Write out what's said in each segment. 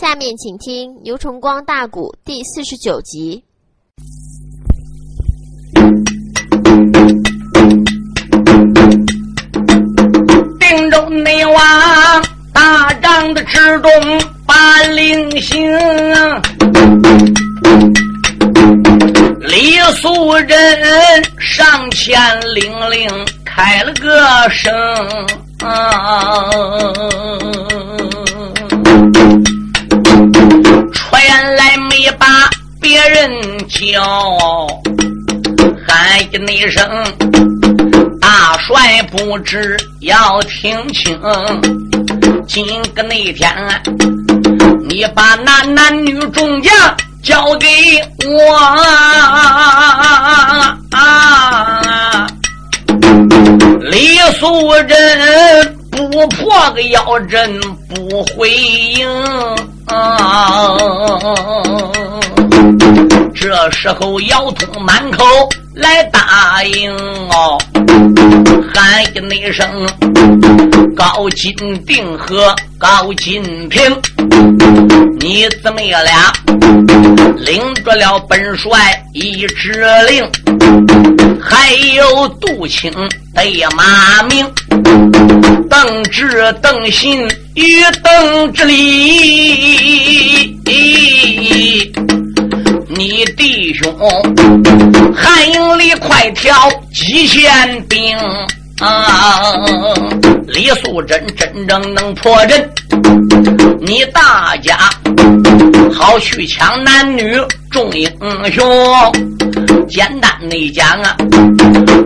下面请听《牛崇光大鼓》第四十九集。定州内王大帐的之中把令行，李素贞上前领令开了个声。原来没把别人叫，喊一声大帅不知要听清。今个那天，你把那男女众将交给我，李素贞不破个妖阵不回应。这时候姚通满口来答应哦，喊一声高金定和高金平，你姊妹俩领着了本帅一指令，还有杜青对马明。邓志、邓信与邓志礼，你弟兄汉营里快挑几千兵啊！李素贞真正能破阵，你大家好去抢男女众英雄。简单的讲啊，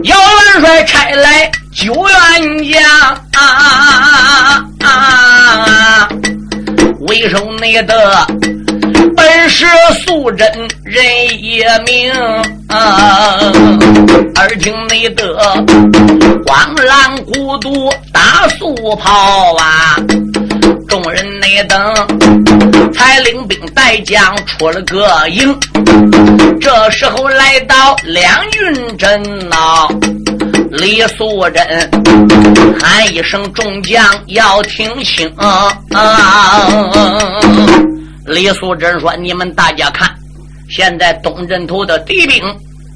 姚元帅差来。九员将啊啊啊！为首内的本是素贞人也明啊，耳听内的光浪孤独打素炮啊，众人内等才领兵带将出了个营，这时候来到两军阵呐。李素贞喊一声：“众将要听清！”李素贞说：“你们大家看，现在东镇头的敌兵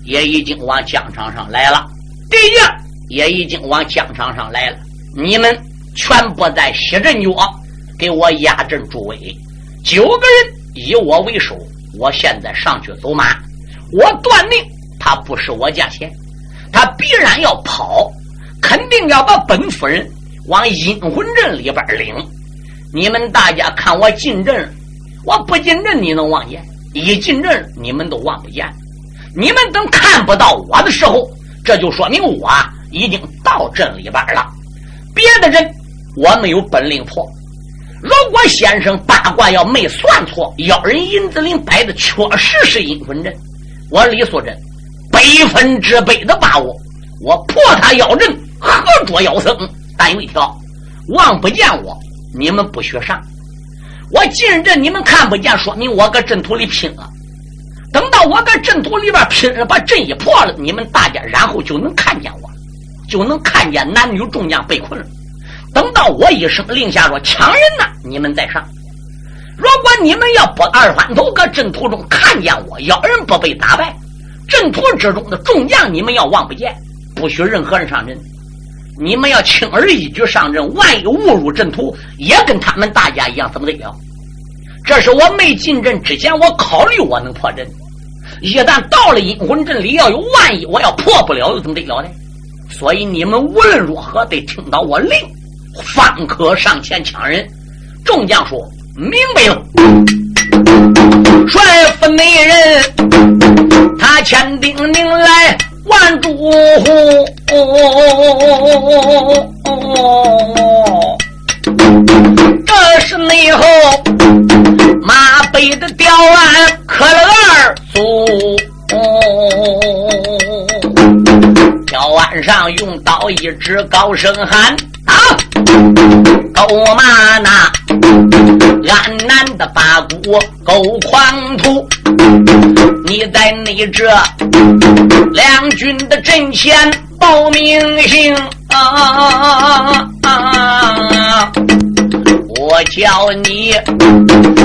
也已经往疆场上来了，敌将也已经往疆场上来了。你们全部在西镇角给我压阵助威，九个人以我为首。我现在上去走马，我断定他不是我家钱。”他必然要跑，肯定要把本夫人往阴魂阵里边领。你们大家看我进阵，我不进阵你能望见；一进阵你们都望不见。你们等看不到我的时候，这就说明我已经到阵里边了。别的人我没有本领破。如果先生八卦要没算错，妖人银子林摆的确实是阴魂阵，我李素贞。百分之百的把握，我破他妖阵，合捉妖僧。但有一条，望不见我，你们不许上。我进阵，你们看不见，说明我搁阵图里拼了。等到我搁阵图里边拼了，把阵一破了，你们大家然后就能看见我，就能看见男女众将被困了。等到我一声令下说抢人呐，你们再上。如果你们要不二番头搁阵图中看见我，妖人不被打败。阵图之中的众将，你们要望不见，不许任何人上阵。你们要轻而易举上阵，万一误入阵图，也跟他们大家一样，怎么得了？这是我没进阵之前，我考虑我能破阵。一旦到了阴魂阵里，要有万一我要破不了，又怎么得了呢？所以你们无论如何得听到我令，方可上前抢人。众将说明白了，帅府内人。他千叮咛来万嘱咐，这是内后马背的吊鞍磕了二足，吊鞍上用刀一指，高声喊：“啊，狗马那安南的八股狗狂徒！”你在你这两军的阵前报名姓啊！啊啊我叫你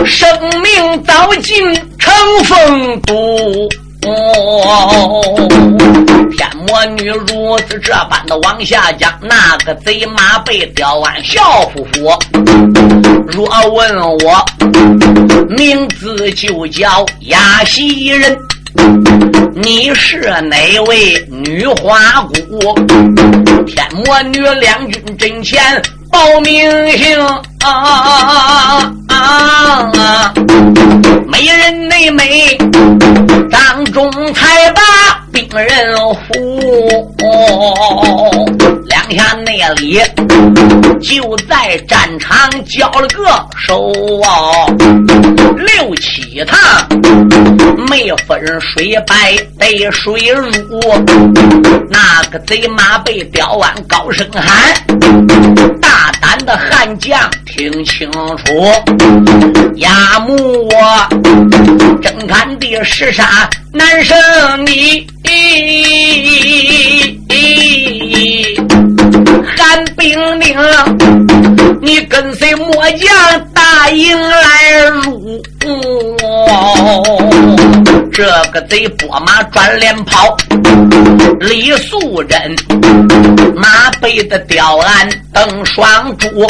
生命早尽成风度。哦天魔女如此这般的往下讲，那个贼马被刁完，笑夫妇。若问我名字，就叫亚西人。你是哪位女花姑？天魔女两军阵前报名姓啊啊！美人内美，张仲才把病人扶。两下那里就在战场交了个手啊，六七趟没分水白得水入，那个贼马被刁完高声喊，大胆的悍将听清楚，压木我正看的是啥难胜你。兵令，你跟随末将大营来入。这个贼拨马转脸跑，李素贞马背的吊鞍登双珠，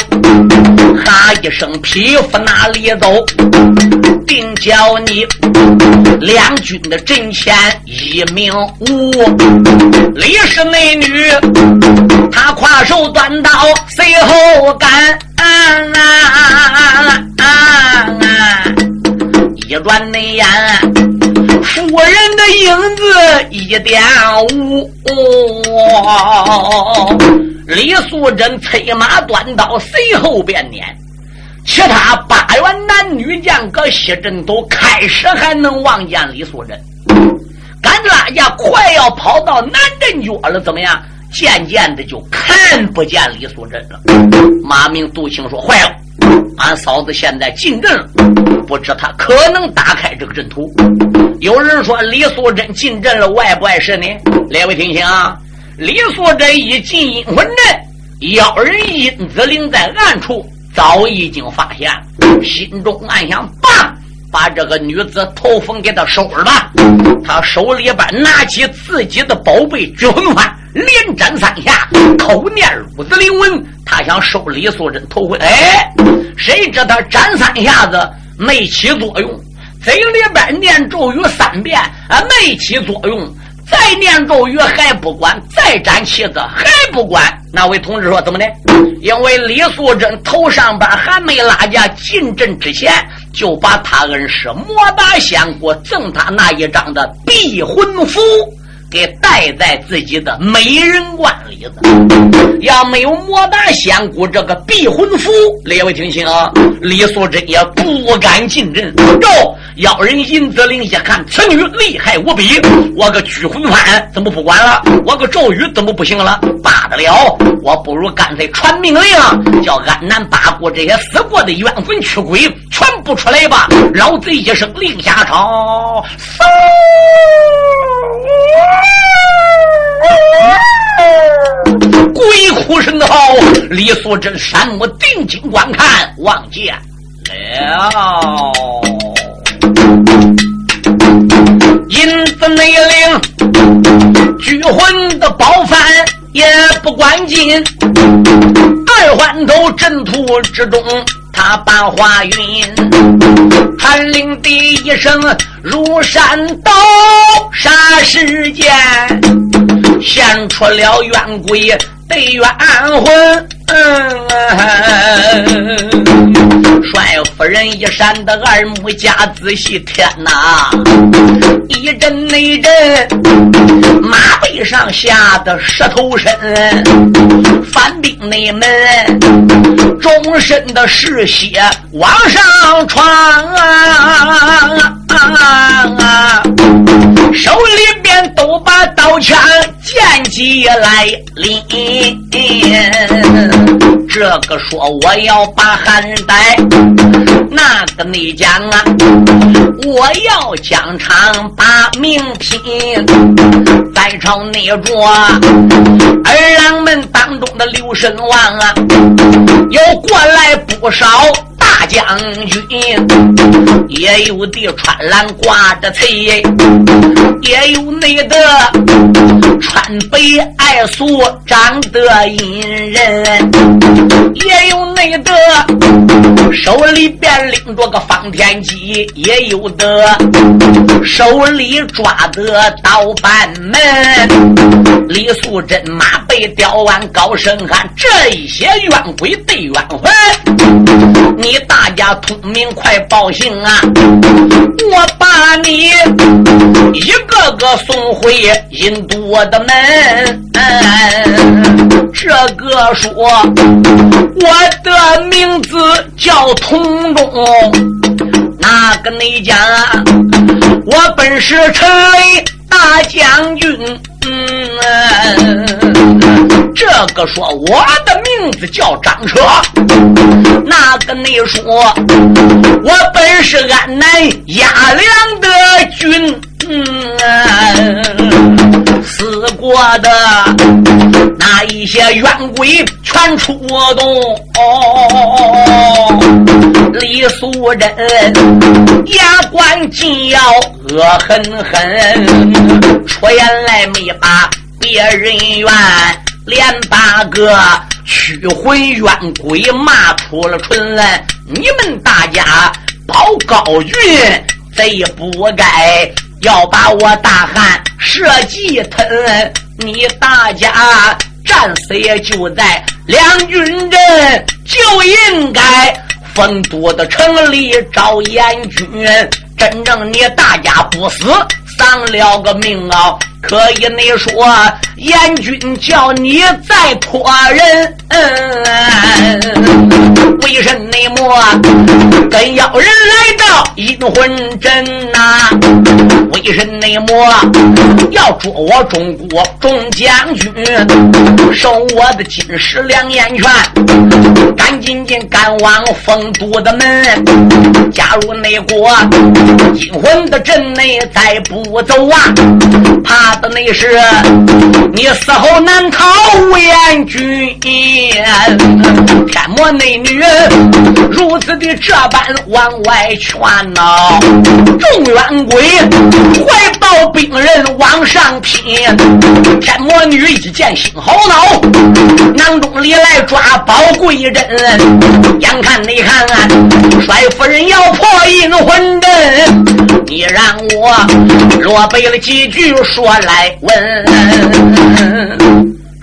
哈一声匹夫哪里走？定叫你两军的阵前一命无。李氏美女，她跨手短刀随后赶。啊啊啊啊啊啊啊一转内眼，夫人的影子一点无。李素贞催马端刀随后便撵，其他八员男女将搁西阵都开始还能望见李素贞，赶着拉架快要跑到南阵角了，怎么样？渐渐的就看不见李素贞了。马明杜青说：“坏了，俺嫂子现在进阵了，不知他可能打开这个阵图。”有人说李素贞进阵了，碍不碍事呢？列位听清啊！李素贞一进阴魂阵，妖人殷子陵在暗处早已经发现，心中暗想：爸。把这个女子头缝给她收了吧。他手里边拿起自己的宝贝聚魂幡，连斩三下，口念如子灵文。他想收李素贞头魂，哎，谁知他斩三下子没起作用，嘴里边念咒语三遍啊，没起作用。再念咒语还不管，再斩妻子还不管。那位同志说怎么的？因为李素贞头上边还没拉架进阵之前，就把他恩师莫大仙姑赠他那一张的避魂符。给带在自己的美人关里子，要没有莫大仙姑这个避魂符，列位听清啊，李素贞也不敢进阵。哟，妖人银子林一看，此女厉害无比，我个聚魂幡怎么不管了？我个咒语怎么不行了？罢得了，我不如干脆传命令，叫安南八国这些死过的冤魂驱鬼全部出来吧！老贼一声令下，朝嗖。鬼哭神嚎，李素贞山木定睛观看，望见了银子内灵，聚魂的包饭也不关紧，二环头阵图之中。他把花云，传令的一声如山倒，啥时间现出了冤鬼的冤魂？嗯帅夫人一扇的二目加仔细，天哪！一阵内阵，马背上下的石头身，反兵内门，终身的嗜血往上闯啊！手来临，这个说我要把汉代，那个你讲啊，我要疆场把名拼，在朝内着儿郎们当中的刘神王啊，又过来不少。大将军，也有的穿蓝挂着翠，也有那个穿白爱素长得阴人，也有那个手里边拎着个方天戟，也有的手里抓的刀板门。李素贞马背吊完，高声喊：这一些冤鬼对冤魂，你大家通明快报信啊！我把你一个个送回印度的门。这个说我的名字叫通中，那个你讲啊我本是陈雷大将军。嗯这个说我的名字叫张车，那个你说我本是安南压良的军，嗯死过的那一些冤鬼全出动。哦李素贞牙关紧咬，恶狠狠，出言来没把别人怨。连八个驱魂冤鬼骂出了唇来，你们大家保高云，贼不该要把我大汉设计吞。你大家战死也就在两军阵，就应该丰都的城里找阎君。真正你大家不死，丧了个命啊！可以，你说阎君叫你再托人，为什么跟妖人来到阴魂阵呐？为什么要捉我中国众将军，收我的金石两眼泉？赶紧紧赶往丰都的门，加入内国阴魂的阵内，再不走啊，怕。的那是你死后难逃无阎君，天魔内女如此的这般往外劝呐，众冤鬼怀抱兵刃往上拼，天魔女一见心好恼，囊中里来抓宝贵人，眼看你看啊，帅夫人要破阴魂阵，你让我落背了几句说。来问，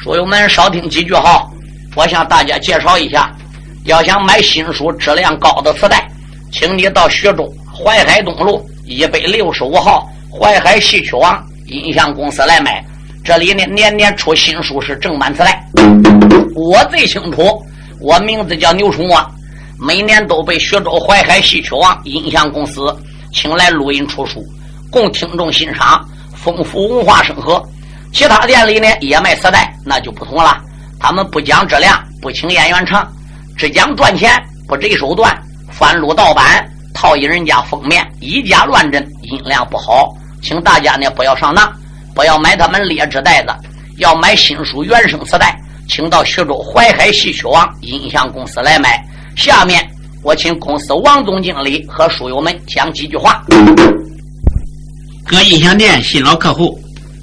书友们少听几句好。我向大家介绍一下，要想买新书质量高的磁带，请你到徐州淮海东路一百六十五号淮海戏曲网音像公司来买。这里呢年年出新书是正版磁带。我最清楚，我名字叫牛春旺，每年都被徐州淮海戏曲网音像公司请来录音出书，供听众欣赏。丰富文化生活，其他店里呢也卖磁带，那就不同了。他们不讲质量，不请演员唱，只讲赚钱，不择手段，翻录盗版，套印人家封面，以假乱真，音量不好。请大家呢不要上当，不要买他们劣质袋子，要买新书原声磁带，请到徐州淮海戏曲网音像公司来买。下面我请公司王总经理和书友们讲几句话。各音响店新老客户，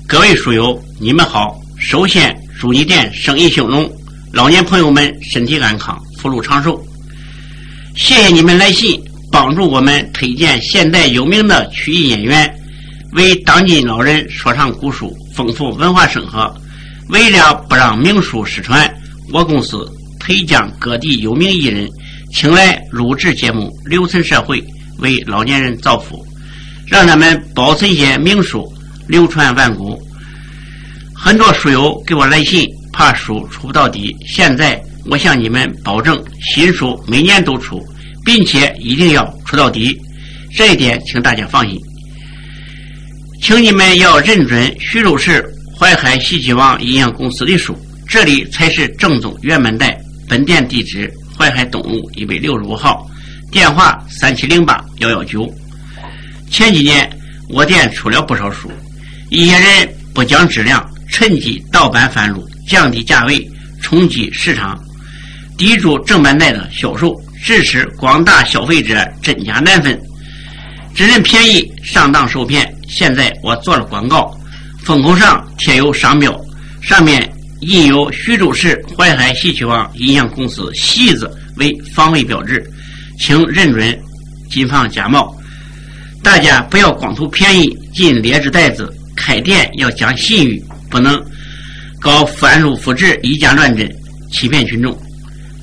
各位书友，你们好！首先祝你店生意兴隆，老年朋友们身体安康，福禄长寿。谢谢你们来信，帮助我们推荐现代有名的曲艺演员，为当今老人说唱古书，丰富文化生活。为了不让名书失传，我公司推将各地有名艺人请来录制节目，留存社会，为老年人造福。让他们保存些名书，流传万古。很多书友给我来信，怕书出不到底。现在我向你们保证，新书每年都出，并且一定要出到底。这一点，请大家放心。请你们要认准徐州市淮海戏剧网音像公司的书，这里才是正宗原版带。本店地址：淮海东路一百六十五号，电话：三七零八幺幺九。前几年，我店出了不少书，一些人不讲质量，趁机盗版翻录，降低价位，冲击市场，抵住正版带的销售，致使广大消费者真假难分，只认便宜上当受骗。现在我做了广告，封口上贴有商标，上面印有徐州市淮海戏曲网音像公司“戏”字为防伪标志，请认准，谨防假冒。大家不要光图便宜进劣质袋子，开店要讲信誉，不能搞翻书复制、以假乱真，欺骗群众。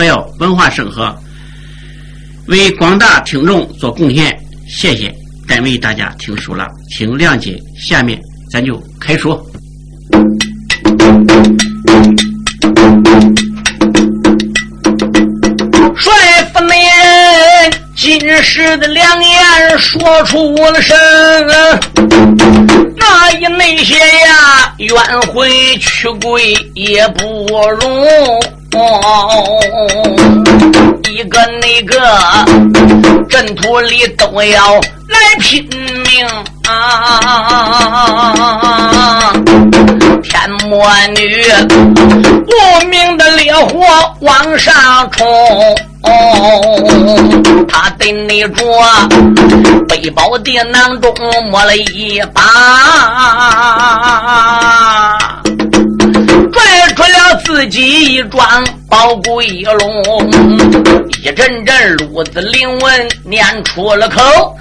还要文化生活，为广大听众做贡献，谢谢。单位大家听书了，请谅解。下面咱就开说。帅府内今时的良言说出了声，那一那些呀冤魂屈鬼也不容。哦，一个那个阵图里都要来拼命啊！天魔女无名的烈火往上冲，哦他的那着背包的囊中摸了一把。拽出了自己一桩宝龟龙，一阵阵路子灵文念出了口。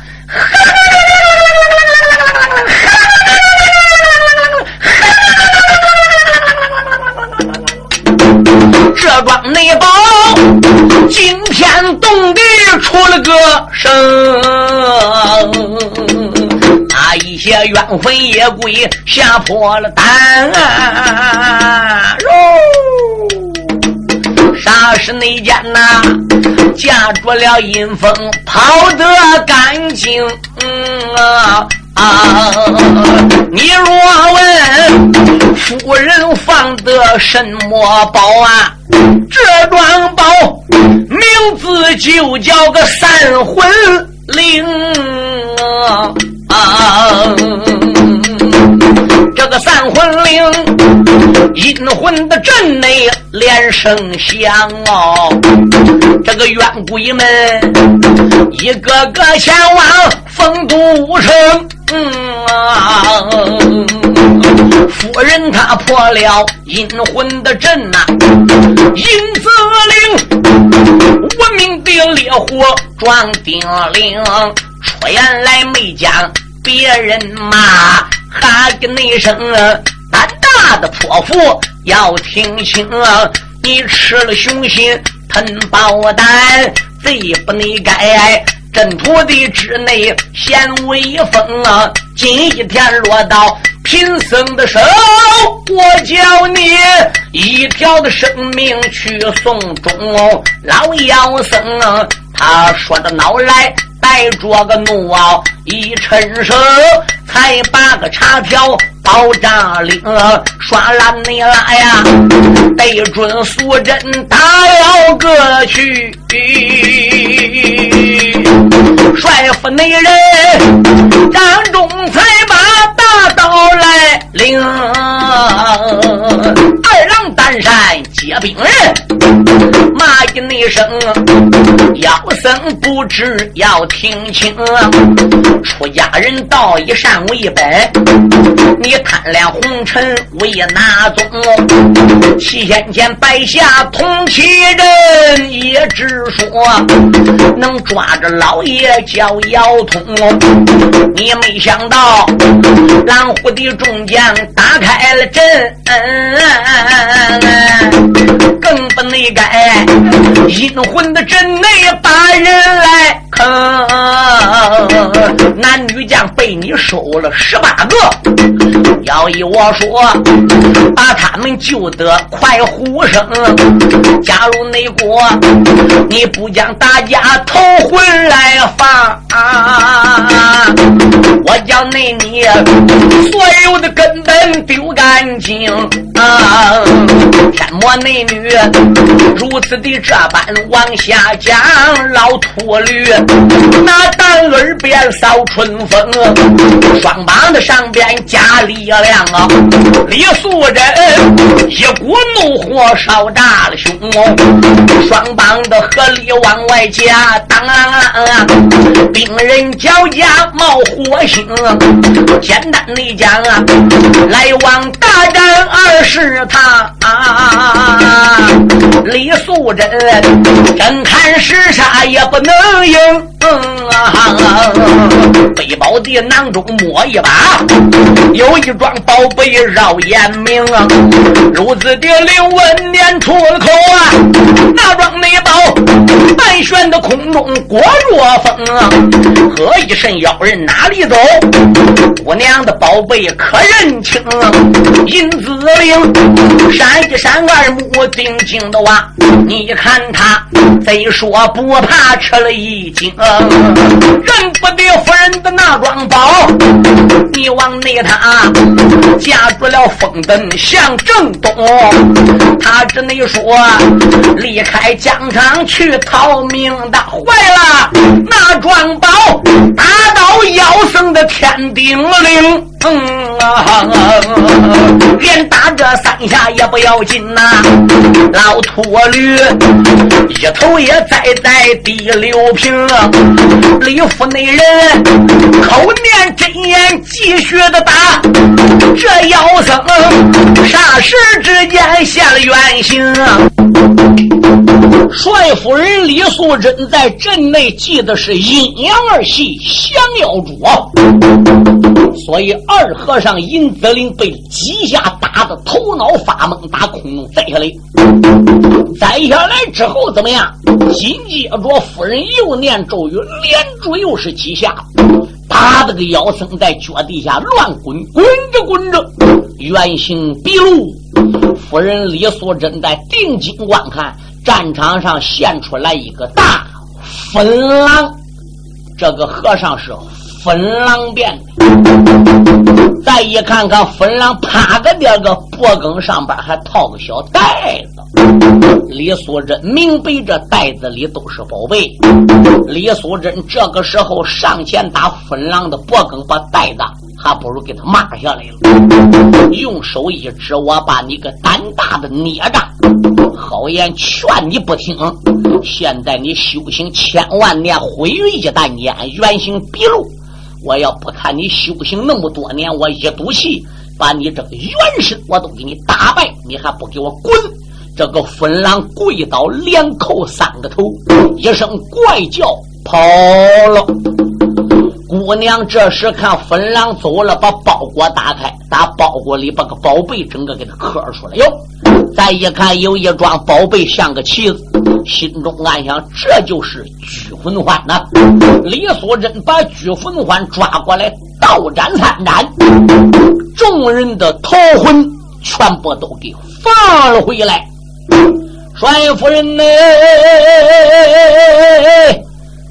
这桩内宝惊天动地出了个声。那一些冤魂野鬼吓破了胆喽！啥是那件呐？夹住了阴风，跑得干净啊啊！啊你若问夫人放的什么宝啊？这桩宝名字就叫个三魂灵啊！这个三魂灵，阴魂的阵内连声响哦。这个冤鬼们一个个前往风度无声。嗯啊！夫人她破了。阴魂的阵呐，阴子灵，无名的烈火撞叮铃。出言来没将别人骂，喊个那声胆大的泼妇要听清，你吃了。雄心吞豹胆，贼不内该阵图的之内显威风啊！今一天落到贫僧的手，我叫你一条的生命去送终。老妖僧啊他说的恼来。带着个怒傲，一伸手，才把个茶条包扎领，耍烂你来呀！对准素贞打了个去，帅府内人张忠才把大刀来领，二郎山接兵人，骂一声，妖僧不知要听清，出家人道以善为本，你贪恋红尘为哪宗？七仙间摆下通其人，也只说能抓着老爷叫妖通，你没想到狼虎的众将打开了阵，更不内改。阴魂的阵内把人来坑，男女将被你收了十八个，要依我说，把他们救得快呼声。假如内国你不将大家头魂来放，我将内你所有的根本丢干净。天魔内女如此的这般往下讲，老秃驴那单耳边扫春风，双膀的上边加力量啊！李素贞一股怒火烧炸了胸，双膀的合力往外加，当兵人脚下冒火星。简单的讲啊，来往大战二十趟啊。李素贞真看是啥也不能赢，嗯啊背包的囊中摸一把，有一桩宝贝绕眼明，如子的刘文念出了口啊，那桩内宝半悬的空中过若风啊，何一身妖人哪里走？姑娘的宝贝可认清，银子灵闪一闪二目定睛的望，你看他非说不怕吃了一惊啊，认不得夫人的那桩宝，你往内他架住了风灯向正东，他只能说离开疆场去逃命的，坏了那桩宝打到妖僧的天顶灵。嗯啊，连打这三下也不要紧呐！老秃驴一头也栽在第六平，李府内人口念真言，继续的打这妖僧，霎时之间现了原形。帅夫人李素贞在阵内记的是阴阳二戏降妖主，所以。二和尚银子林被几下打的头脑发懵，打空中栽下来。栽下来之后怎么样？紧接着夫人又念咒语，连住又是几下，打的个妖僧在脚底下乱滚，滚着滚着，原形毕露。夫人李素贞在定睛观看，战场上现出来一个大粉狼。这个和尚是。粉狼变的，再一看看粉狼趴个点个脖梗上边还套个小袋子，李素贞明白这袋子里都是宝贝。李素贞这个时候上前打粉狼的脖梗，把袋子还不如给他抹下来了，用手一指：“我把你个胆大的孽障，好言劝你不听，现在你修行千万年，毁于一旦间，原形毕露。”我要不看你修行那么多年，我一赌气把你这个元神我都给你打败，你还不给我滚！这个粉狼跪倒，连叩三个头，一声怪叫跑了。姑娘这时看粉狼走了，把包裹打开，打包裹里把个宝贝整个给他磕出来哟。再一看，有一桩宝贝像个棋子，心中暗想：这就是拘魂环呐！李素贞把拘魂环抓过来，倒斩三斩，众人的头魂全部都给放了回来。帅夫人呢？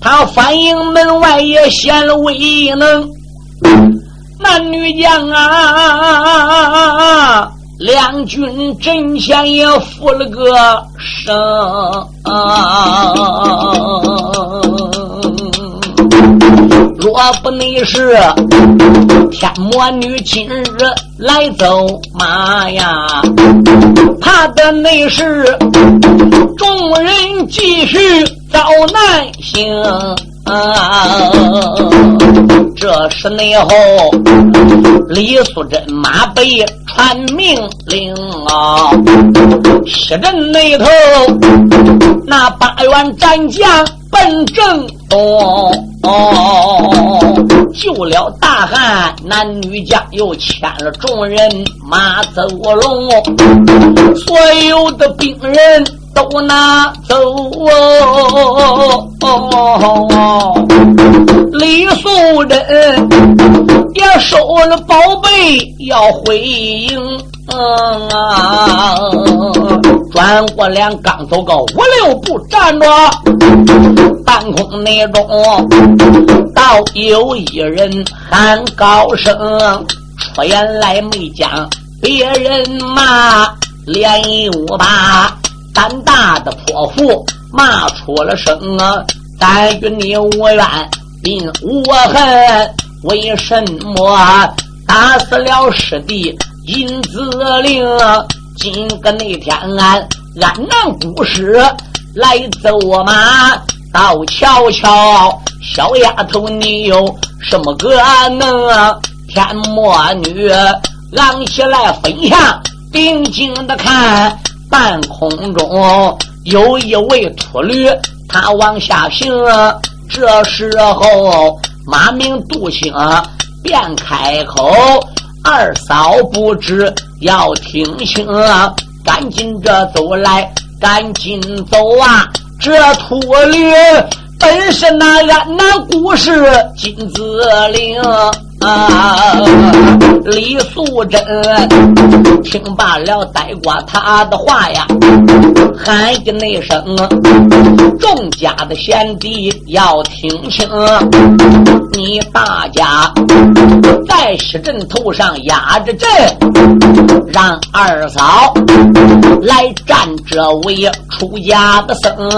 他反应门外也显了威能，男女将啊！两军阵前也负了个声，若不你是天魔女今日来走马呀，怕的内是众人继续遭难行。啊！这时内后，李素贞马背传命令啊！西镇那头，那八员战将奔正东，救了大汉男女将，又牵了众人马走龙，所有的兵人。都拿走哦。李素贞也收了宝贝要回营。转过脸刚走个五六步，站着半空内中，倒有一人喊高声，出言来没将别人骂，连五把胆大的泼妇骂出了声啊！但与你无怨并无恨，为什么打死了师弟？金子令，今个那天俺安南古师来走马，到瞧瞧小丫头你有什么个能？天魔女昂起来分下，定睛的看半空中有一位秃驴，他往下行。这时候马名杜兴便开口。二嫂不知要听清，赶紧着走来，赶紧走啊！这秃驴本是那安南古市金子岭。啊！李素贞听罢了，呆瓜他的话呀，喊一声：“众家的贤弟要听清，你大家在石阵头上压着阵，让二嫂来占这位出家的僧，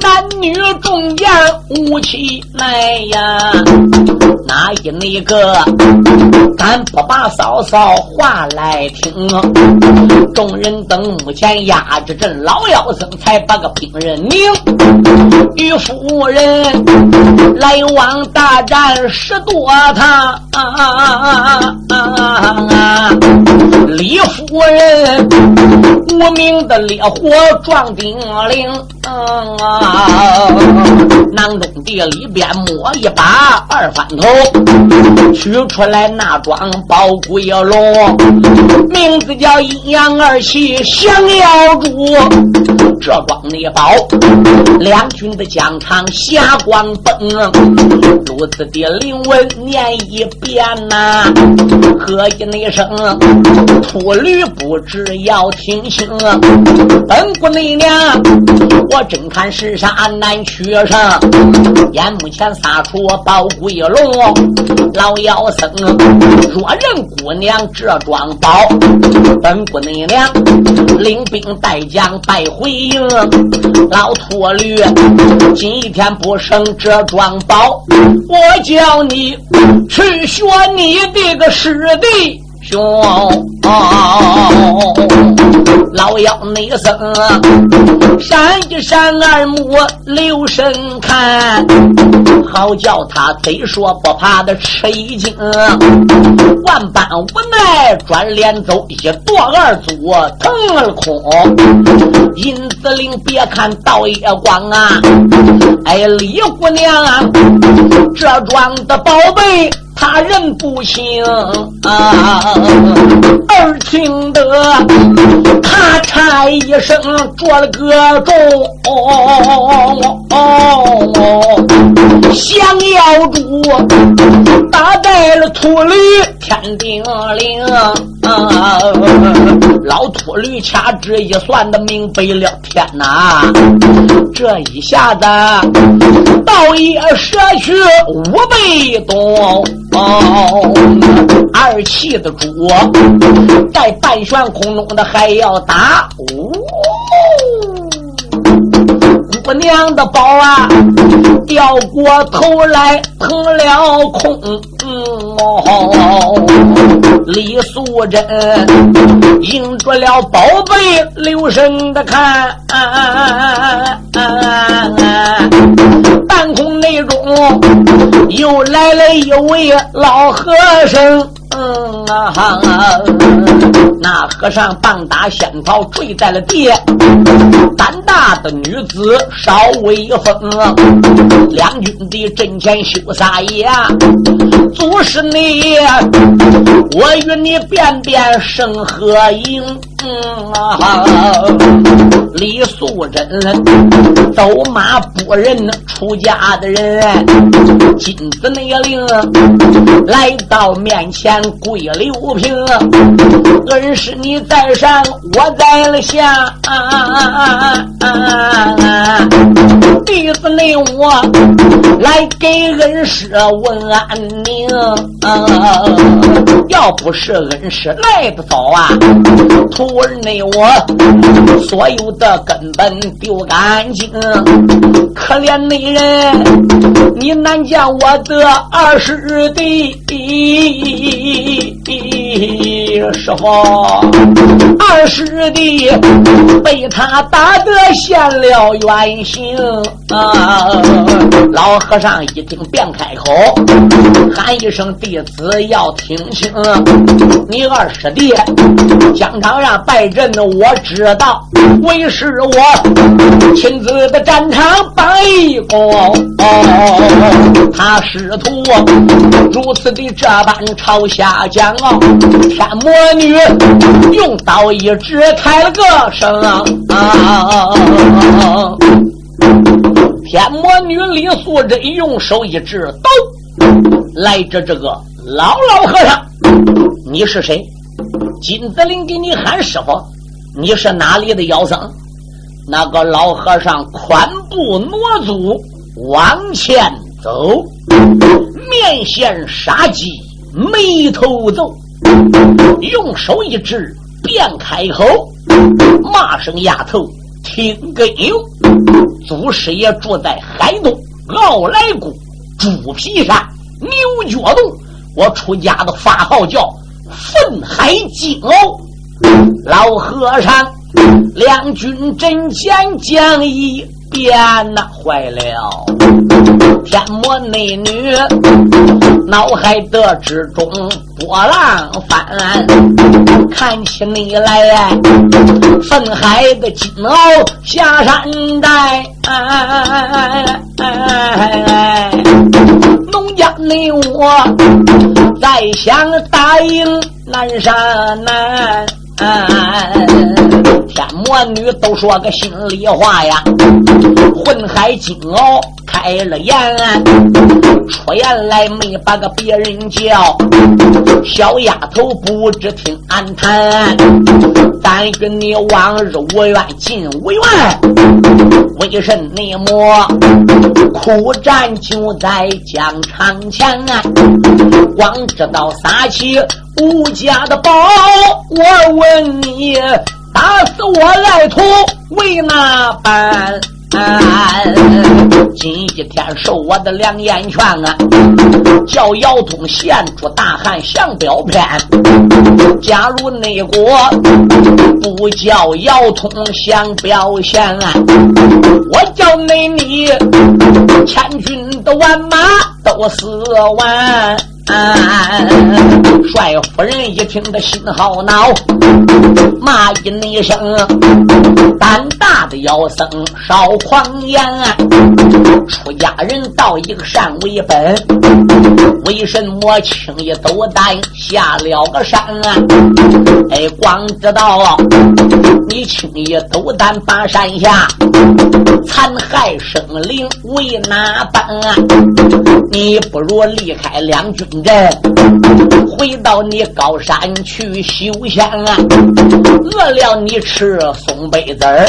男女中间舞起来呀，哪一那？”一个，咱不把嫂嫂话来听。众人等目前压着阵，老妖僧才把个病人领。与夫人来往大战十多趟。李夫人无名的烈火撞顶岭。囊中地里边摸一把二翻头。取出来那桩宝龟龙，名字叫阴阳二气降妖珠。这桩内宝，两军的疆场霞光崩。如此的灵文念一遍呐，喝一那声，秃驴不知要听清。本姑内娘，我真看石山难取上，眼目前撒出宝龟龙。老妖僧，若人姑娘这装宝，本姑娘领兵带将败回营。老秃驴，今天不生这桩宝，我叫你去学你的个师弟。兄，老妖内僧，闪一闪二目留神看，好叫他贼说不怕的吃一惊。万般无奈转脸走，一跺二足腾了空。银子岭别看倒也光啊，哎李姑娘啊，这桩的宝贝。他人不行啊，耳听得咔嚓一声，着了个钟，降妖珠打在了秃驴天顶岭。老秃驴掐指一算的明白了，天哪！这一下子倒也舍去五倍多。哦，二气的猪在半悬空中的还要打，呜姑娘的宝啊，掉过头来腾了空。嗯，李素贞迎着了宝贝，留神的看。半空内中又来了一位老和尚。嗯啊，那和尚棒打仙草坠在了地，胆大的女子稍微疯，两军的阵前羞撒野，祖师你，我与你便便生何影？嗯啊李素贞走马不认出家的人，金子内令来到面前跪刘平，恩师你在上，我在了下，弟子内我来给恩师问安宁。要不是恩师来得早啊，徒儿内我所有的根本丢干净。可怜的人，你难见我的二师弟，师傅，二师弟被他打得现了原形啊！老和尚一听，便开口喊一声：“弟子要听清，你二师弟疆场上败阵，我知道，为是我亲自的战场。”帮一功，他师徒如此的这般朝下讲哦，天魔女用刀一指开了个声啊！天魔女李素贞用手一指，都来着这个老老和尚，你是谁？金子林给你喊师傅，你是哪里的妖僧？那个老和尚宽步挪足往前走，面现杀机，眉头皱，用手一指，便开口骂声：“丫头，听个由！祖师爷住在海东傲来谷猪皮山牛角洞，我出家的法号叫愤海金鳌。老和尚。”两军阵前讲一遍呐，坏了！天魔内女脑海的之中波浪翻，看起你来愤海的金鳌下山寨，农家内我再想答应南山南。天魔女都说个心里话呀，混海金鳌开了眼，出言来没把个别人叫，小丫头不知听俺谈，但愿你往日无怨尽无怨，为甚你莫苦战就在疆场前啊？光知道撒气吴家的宝，我问你。打死我爱徒为哪般？今一天受我的两言劝啊，叫姚通献出大汉降表片。假如内国不叫姚通降表现，我叫内你千军的万马都死完。帅夫人一听得心好恼，骂一声：“胆大的妖僧少狂言！出家人道一个善为本，为什么轻易斗胆下了个山？哎，光知道你轻易斗胆把山下残害生灵为哪般？你不如离开两军。”人回到你高山去修仙啊，饿了你吃松贝子儿，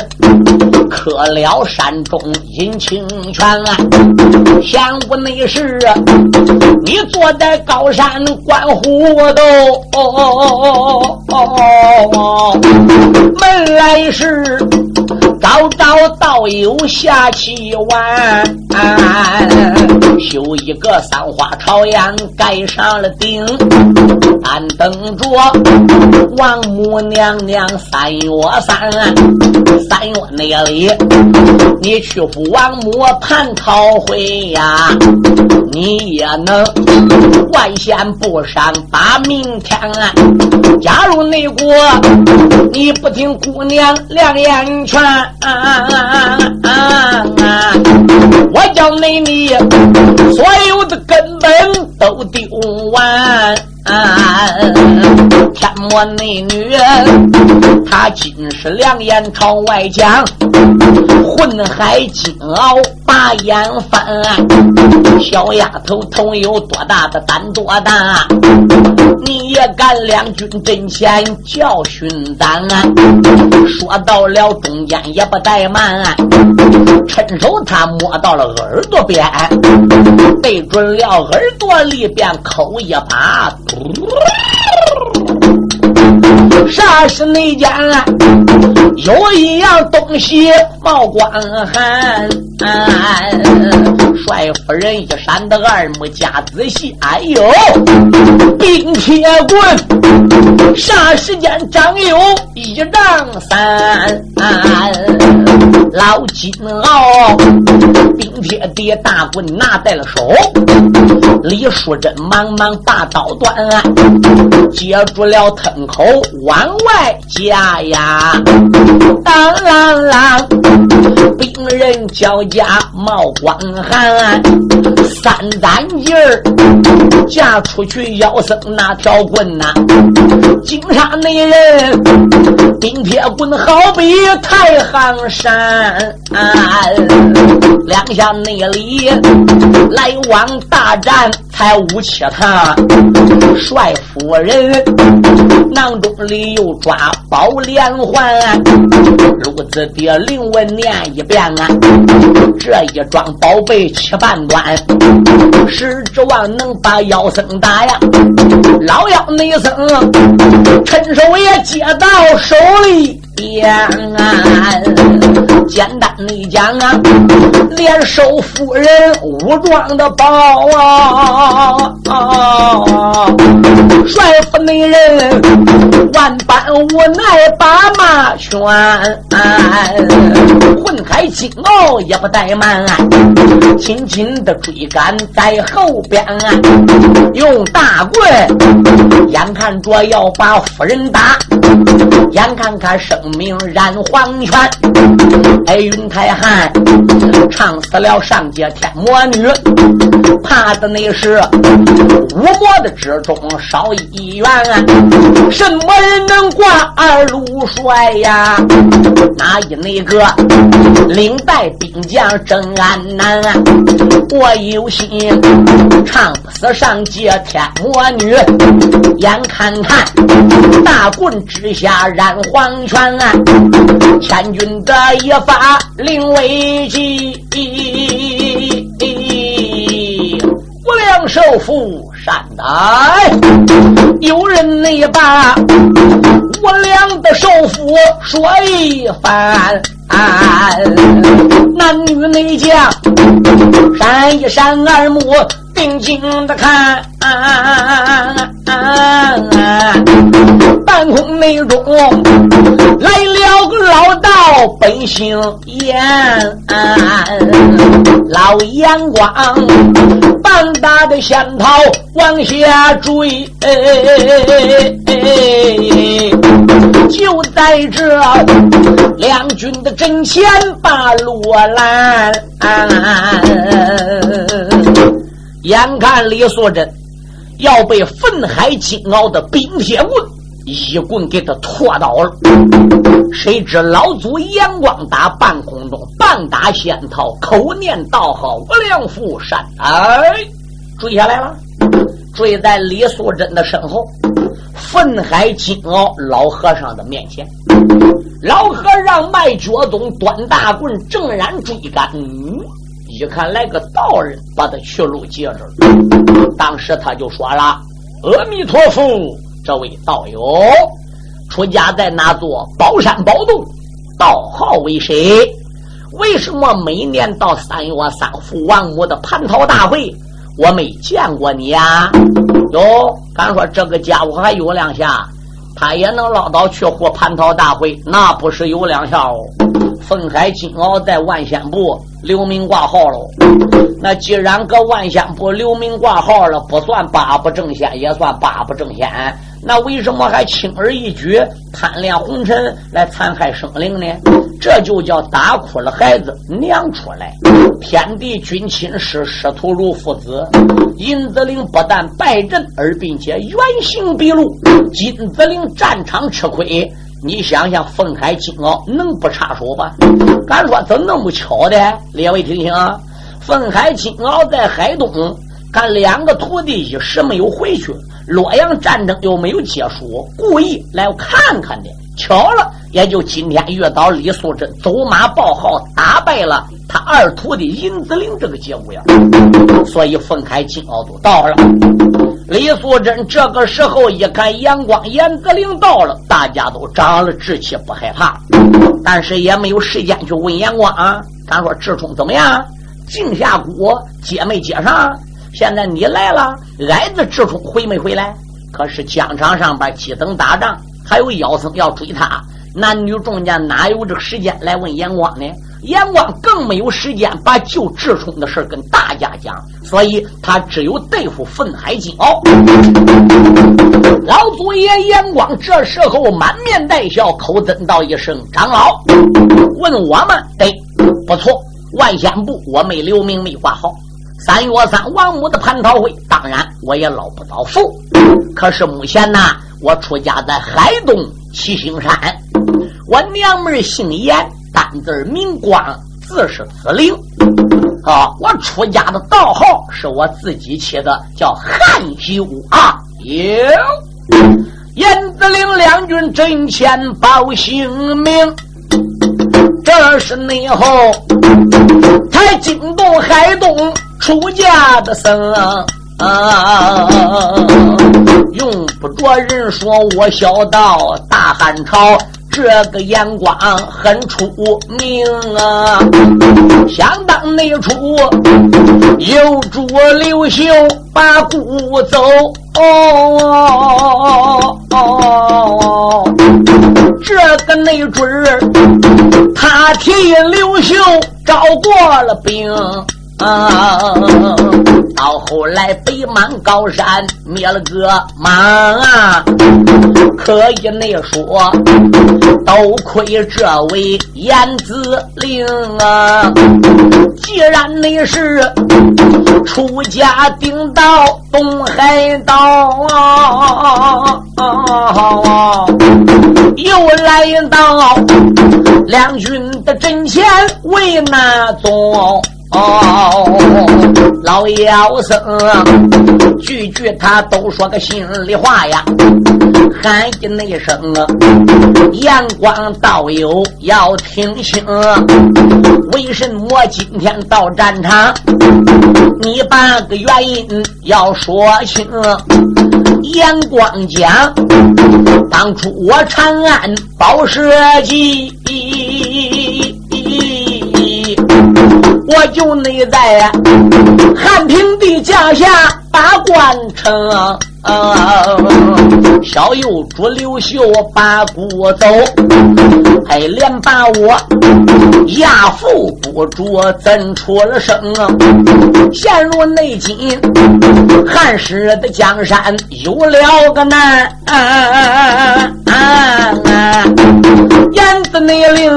渴了山中饮清泉啊。闲无内事，你坐在高山观虎斗，门来时。早早道友下棋玩，修一个三花朝阳盖上了顶，俺等着王母娘娘三月三，三月那里你去赴王母蟠桃会呀，你也能万仙不伤把明天。假如内国你不听姑娘两言劝。啊啊啊啊！我叫你你所有的根本都丢完。天魔那女，她尽是两眼朝外讲，混海金鳌把眼翻。小丫头头有多大的胆多大？你也敢两军阵前教训咱？说到了中间也不怠慢，趁手他摸到了耳朵边，对准了耳朵里边口一把。啥是内奸？有一样东西冒光寒。帅夫人一闪的二目加仔细，哎呦，冰铁棍，啥时间长有一丈三？老金鳌，冰铁的大棍拿在了手，李淑珍忙忙把刀断，接住了藤口往外家呀，当啷啷，兵人交加冒光寒，三担劲儿嫁出去，妖僧那条棍呐，金沙内人，冰铁棍好比太行山，啊两下内里来往大战。才五七他，帅夫人囊中里又抓宝连环，如此的灵文念一遍啊，这一桩宝贝七半端，是指望能把妖僧打呀。老妖内僧趁手也接到手里边啊，简单的讲啊，连收夫人武装的宝啊。啊！帅府内人万般无奈把马圈，混海金鳌也不怠慢，紧紧的追赶在后边，用大棍眼看着要把夫人打，眼看看生命染黄泉。哎，云太汉唱死了上界天魔女，怕的那是。五魔的之中少一员，什么人能挂二路帅呀？哪一那个领带兵将真安南？啊我有心唱死上界天魔女，眼看看大棍之下染黄泉，千军的一发令危急。不良首富善待，有人内把我良的首富说一番。男女内将闪一闪二目，定睛的看。啊半空内中来了个老道本姓严，老眼光，半大的仙桃往下坠，就在这两军的阵前把路拦，眼看李素贞。要被愤海金鳌的冰铁棍一棍给他拖倒了，谁知老祖眼光打半空中，半打仙桃，口念道号，无量福山，哎，追下来了，追在李素贞的身后，愤海金鳌老和尚的面前，老和尚迈脚宗，端大棍，正然追赶。嗯一看来个道人，把他去路截着了。当时他就说了：“阿弥陀佛，这位道友出家在哪座宝山宝洞？道号为谁？为什么每年到三月三父王母的蟠桃大会，我没见过你呀？”哟，敢说这个家伙还有两下，他也能捞到去活蟠桃大会，那不是有两下哦。凤海金鳌在万仙部。留名挂号喽，那既然搁万仙不留名挂号了，不算八不正仙，也算八不正仙。那为什么还轻而易举贪恋红尘来残害生灵呢？这就叫打哭了孩子娘出来。天地君亲师，师徒如父子。银子岭不但败阵，而并且原形毕露。金子岭战场吃亏。你想想，凤海金鳌能不插手吗？敢说怎那么巧的？列位听听啊，凤海金鳌在海东，他两个徒弟一时没有回去，洛阳战争又没有结束，故意来看看的。巧了，也就今天遇到李素贞走马报号，打败了他二徒弟银子陵这个节骨眼，所以凤开金鳌都到了。李素贞这个时候一看阳光严子陵到了，大家都长了志气，不害怕。但是也没有时间去问阳光啊。咱说志冲怎么样？镜下谷接没接上？现在你来了，矮子志冲回没回来？可是疆场上边几等打仗，还有妖僧要追他，男女众家哪有这个时间来问阳光呢？阳光更没有时间把救志冲的事跟大家讲，所以他只有对付愤海金鳌。老祖爷阳光这时候满面带笑，口尊道一声：“长老，问我们对，不错。万仙部我没留名，没挂号。三月三王母的蟠桃会，当然我也捞不到福。可是目前呢，我出家在海东七星山，我娘们姓严。”单字名光，字是子陵。啊，我出家的道号是我自己起的，叫汉修啊。有严子陵两军阵前报姓名，这是内后才惊动海东出家的僧。啊，用不着人说，我小道大汉朝。这个眼光很出名啊！想当内出，有主刘秀把故走，哦这个内准儿，他替刘秀招过了兵。啊！到后来北满高山灭了个莽啊！可以那说，都亏这位燕子令啊！既然你是出家顶到东海岛啊，又来到两军的阵前为那宗。哦，老妖僧句句他都说个心里话呀，喊一那声啊，阳光道友要听清，为什么今天到战场？你把个原因要说清。阳光讲，当初我长安宝石记。我就内在汉平帝驾下把关城。小右主刘秀把鼓走，还连把我亚父不住怎出了声？陷入内境，汉室的江山有了个难。燕子内灵，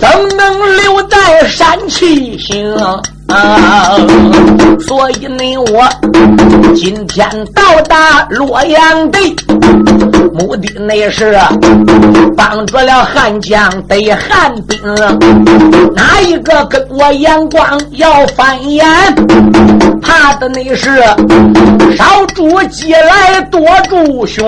怎能留在山气行？啊，所以呢，我今天到达洛阳的目的，那是帮助了汉江的汉兵。哪一个跟我眼光要翻眼？怕的那是少主鸡来多助凶。